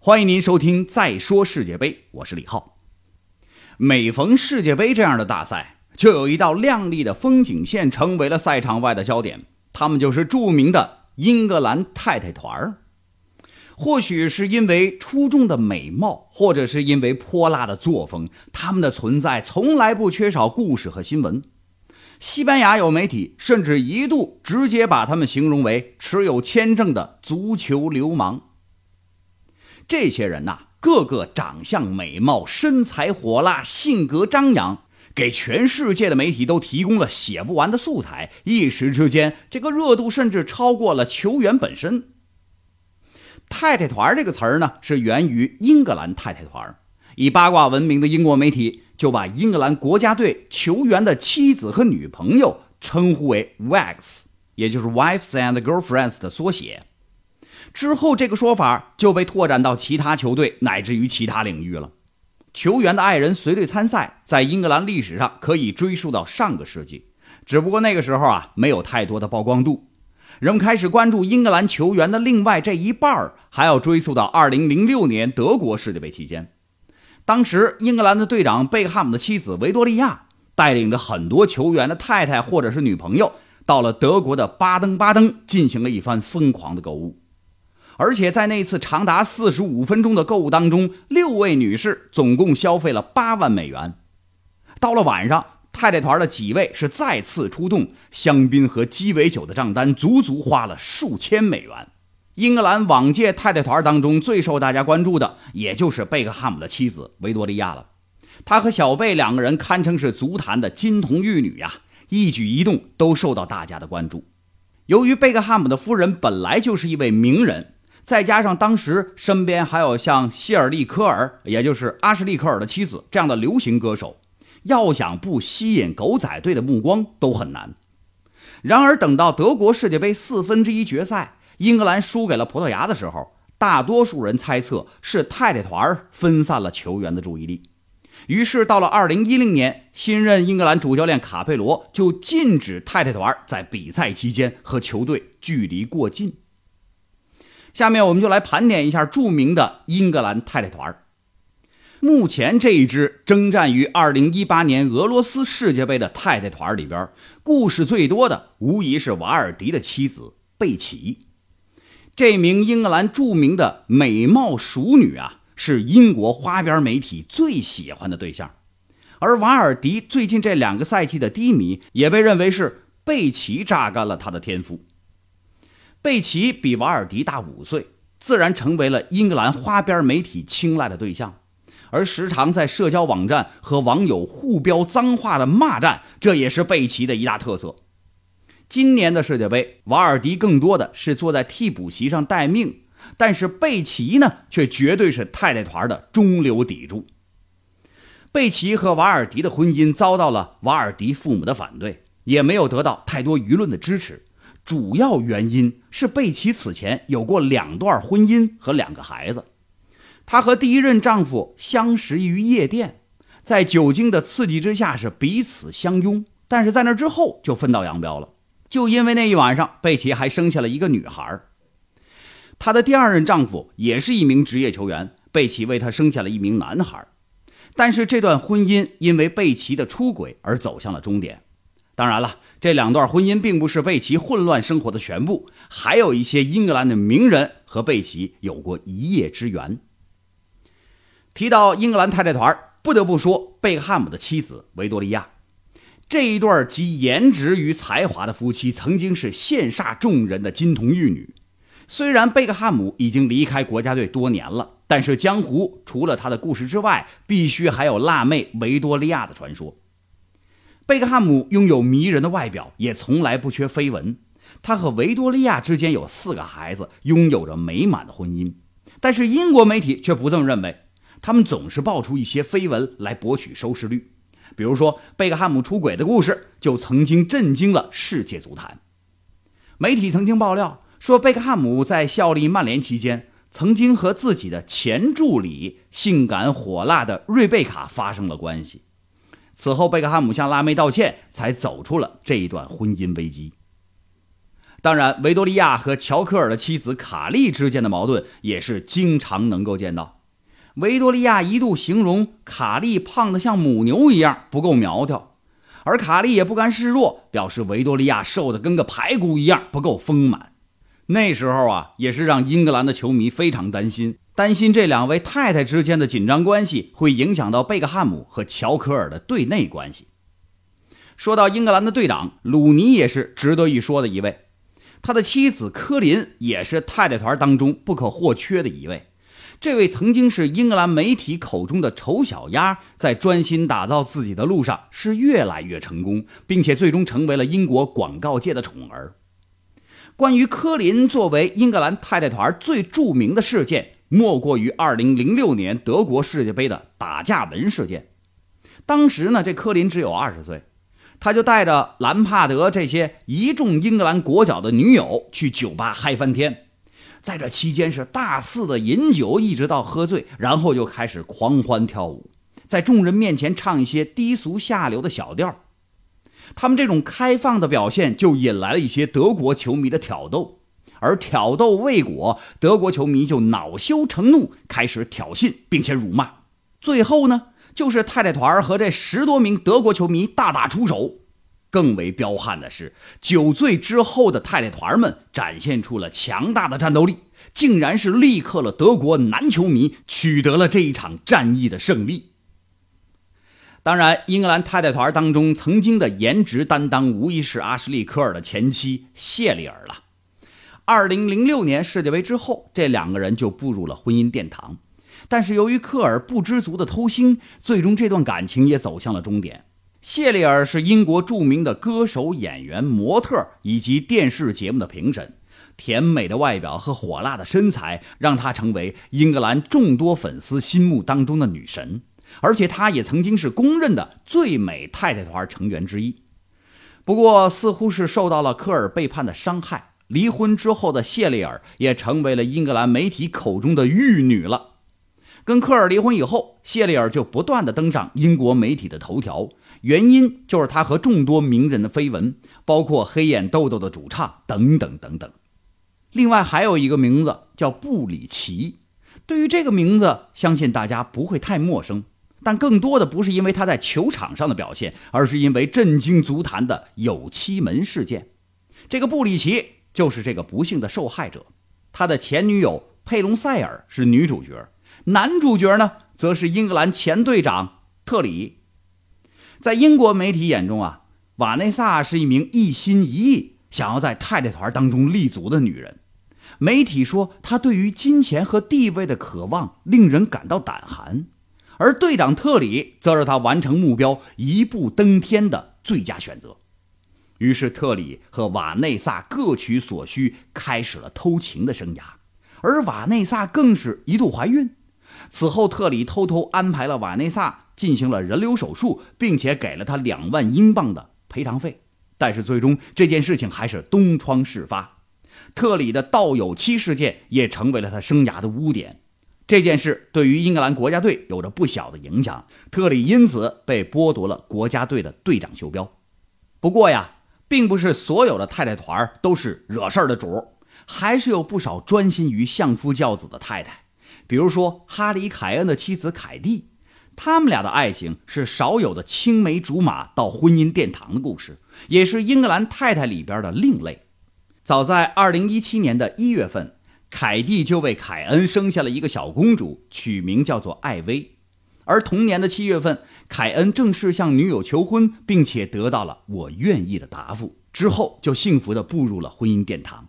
欢迎您收听《再说世界杯》，我是李浩。每逢世界杯这样的大赛，就有一道亮丽的风景线成为了赛场外的焦点，他们就是著名的英格兰太太团儿。或许是因为出众的美貌，或者是因为泼辣的作风，他们的存在从来不缺少故事和新闻。西班牙有媒体甚至一度直接把他们形容为持有签证的足球流氓。这些人呐，个个长相美貌，身材火辣，性格张扬，给全世界的媒体都提供了写不完的素材。一时之间，这个热度甚至超过了球员本身。太太团这个词儿呢，是源于英格兰太太团，以八卦闻名的英国媒体就把英格兰国家队球员的妻子和女朋友称呼为 “wags”，也就是 “wives and girlfriends” 的缩写。之后，这个说法就被拓展到其他球队乃至于其他领域了。球员的爱人随队参赛，在英格兰历史上可以追溯到上个世纪，只不过那个时候啊，没有太多的曝光度。人们开始关注英格兰球员的另外这一半儿，还要追溯到2006年德国世界杯期间。当时，英格兰的队长贝克汉姆的妻子维多利亚带领着很多球员的太太或者是女朋友，到了德国的巴登巴登，进行了一番疯狂的购物。而且在那次长达四十五分钟的购物当中，六位女士总共消费了八万美元。到了晚上，太太团的几位是再次出动，香槟和鸡尾酒的账单足足花了数千美元。英格兰往届太太团当中最受大家关注的，也就是贝克汉姆的妻子维多利亚了。她和小贝两个人堪称是足坛的金童玉女呀，一举一动都受到大家的关注。由于贝克汉姆的夫人本来就是一位名人。再加上当时身边还有像希尔利科尔，也就是阿什利科尔的妻子这样的流行歌手，要想不吸引狗仔队的目光都很难。然而，等到德国世界杯四分之一决赛，英格兰输给了葡萄牙的时候，大多数人猜测是太太团分散了球员的注意力。于是，到了二零一零年，新任英格兰主教练卡佩罗就禁止太太团在比赛期间和球队距离过近。下面我们就来盘点一下著名的英格兰太太团儿。目前这一支征战于2018年俄罗斯世界杯的太太团里边，故事最多的无疑是瓦尔迪的妻子贝奇。这名英格兰著名的美貌熟女啊，是英国花边媒体最喜欢的对象。而瓦尔迪最近这两个赛季的低迷，也被认为是贝奇榨干了他的天赋。贝奇比瓦尔迪大五岁，自然成为了英格兰花边媒体青睐的对象，而时常在社交网站和网友互飙脏话的骂战，这也是贝奇的一大特色。今年的世界杯，瓦尔迪更多的是坐在替补席上待命，但是贝奇呢，却绝对是太太团的中流砥柱。贝奇和瓦尔迪的婚姻遭到了瓦尔迪父母的反对，也没有得到太多舆论的支持。主要原因是贝奇此前有过两段婚姻和两个孩子，她和第一任丈夫相识于夜店，在酒精的刺激之下是彼此相拥，但是在那之后就分道扬镳了。就因为那一晚上，贝奇还生下了一个女孩。她的第二任丈夫也是一名职业球员，贝奇为他生下了一名男孩，但是这段婚姻因为贝奇的出轨而走向了终点。当然了，这两段婚姻并不是贝奇混乱生活的全部，还有一些英格兰的名人和贝奇有过一夜之缘。提到英格兰太太团，不得不说贝克汉姆的妻子维多利亚。这一对集颜值与才华的夫妻，曾经是羡煞众人的金童玉女。虽然贝克汉姆已经离开国家队多年了，但是江湖除了他的故事之外，必须还有辣妹维多利亚的传说。贝克汉姆拥有迷人的外表，也从来不缺绯闻。他和维多利亚之间有四个孩子，拥有着美满的婚姻。但是英国媒体却不这么认为，他们总是爆出一些绯闻来博取收视率。比如说，贝克汉姆出轨的故事就曾经震惊了世界足坛。媒体曾经爆料说，贝克汉姆在效力曼联期间，曾经和自己的前助理性感火辣的瑞贝卡发生了关系。此后，贝克汉姆向辣妹道歉，才走出了这一段婚姻危机。当然，维多利亚和乔科尔的妻子卡利之间的矛盾也是经常能够见到。维多利亚一度形容卡利胖得像母牛一样，不够苗条，而卡利也不甘示弱，表示维多利亚瘦得跟个排骨一样，不够丰满。那时候啊，也是让英格兰的球迷非常担心，担心这两位太太之间的紧张关系会影响到贝克汉姆和乔科尔的队内关系。说到英格兰的队长鲁尼，也是值得一说的一位。他的妻子科林也是太太团当中不可或缺的一位。这位曾经是英格兰媒体口中的丑小鸭，在专心打造自己的路上是越来越成功，并且最终成为了英国广告界的宠儿。关于科林作为英格兰太太团最著名的事件，莫过于2006年德国世界杯的打架门事件。当时呢，这科林只有二十岁。他就带着兰帕德这些一众英格兰国脚的女友去酒吧嗨翻天，在这期间是大肆的饮酒，一直到喝醉，然后就开始狂欢跳舞，在众人面前唱一些低俗下流的小调。他们这种开放的表现就引来了一些德国球迷的挑逗，而挑逗未果，德国球迷就恼羞成怒，开始挑衅并且辱骂。最后呢？就是太太团和这十多名德国球迷大打出手，更为彪悍的是，酒醉之后的太太团们展现出了强大的战斗力，竟然是力克了德国男球迷，取得了这一场战役的胜利。当然，英格兰太太团当中曾经的颜值担当，无疑是阿什利·科尔的前妻谢丽尔了。二零零六年世界杯之后，这两个人就步入了婚姻殿堂。但是由于科尔不知足的偷腥，最终这段感情也走向了终点。谢丽尔是英国著名的歌手、演员、模特以及电视节目的评审，甜美的外表和火辣的身材让她成为英格兰众多粉丝心目当中的女神，而且她也曾经是公认的最美太太团成员之一。不过，似乎是受到了科尔背叛的伤害，离婚之后的谢丽尔也成为了英格兰媒体口中的玉女了。跟科尔离婚以后，谢丽尔就不断的登上英国媒体的头条，原因就是她和众多名人的绯闻，包括黑眼豆豆的主唱等等等等。另外还有一个名字叫布里奇，对于这个名字，相信大家不会太陌生，但更多的不是因为他在球场上的表现，而是因为震惊足坛的有期门事件。这个布里奇就是这个不幸的受害者，他的前女友佩隆塞尔是女主角。男主角呢，则是英格兰前队长特里。在英国媒体眼中啊，瓦内萨是一名一心一意想要在太太团当中立足的女人。媒体说她对于金钱和地位的渴望令人感到胆寒，而队长特里则是她完成目标、一步登天的最佳选择。于是，特里和瓦内萨各取所需，开始了偷情的生涯，而瓦内萨更是一度怀孕。此后，特里偷偷安排了瓦内萨进行了人流手术，并且给了他两万英镑的赔偿费。但是，最终这件事情还是东窗事发。特里的盗有妻事件也成为了他生涯的污点。这件事对于英格兰国家队有着不小的影响，特里因此被剥夺了国家队的队长袖标。不过呀，并不是所有的太太团都是惹事儿的主，还是有不少专心于相夫教子的太太。比如说，哈里·凯恩的妻子凯蒂，他们俩的爱情是少有的青梅竹马到婚姻殿堂的故事，也是英格兰太太里边的另类。早在2017年的一月份，凯蒂就为凯恩生下了一个小公主，取名叫做艾薇。而同年的七月份，凯恩正式向女友求婚，并且得到了“我愿意”的答复，之后就幸福地步入了婚姻殿堂。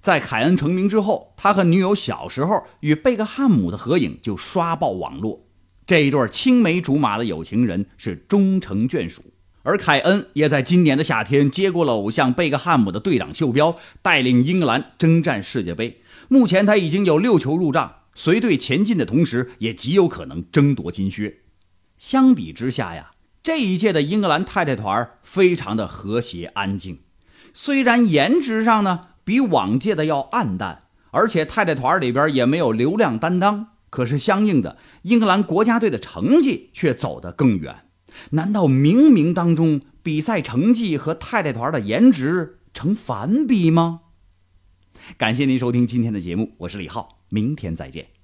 在凯恩成名之后，他和女友小时候与贝克汉姆的合影就刷爆网络。这一对青梅竹马的有情人是终成眷属，而凯恩也在今年的夏天接过了偶像贝克汉姆的队长袖标，带领英格兰征战世界杯。目前他已经有六球入账，随队前进的同时，也极有可能争夺金靴。相比之下呀，这一届的英格兰太太团非常的和谐安静，虽然颜值上呢。比往届的要暗淡，而且太太团里边也没有流量担当。可是相应的，英格兰国家队的成绩却走得更远。难道冥冥当中比赛成绩和太太团的颜值成反比吗？感谢您收听今天的节目，我是李浩，明天再见。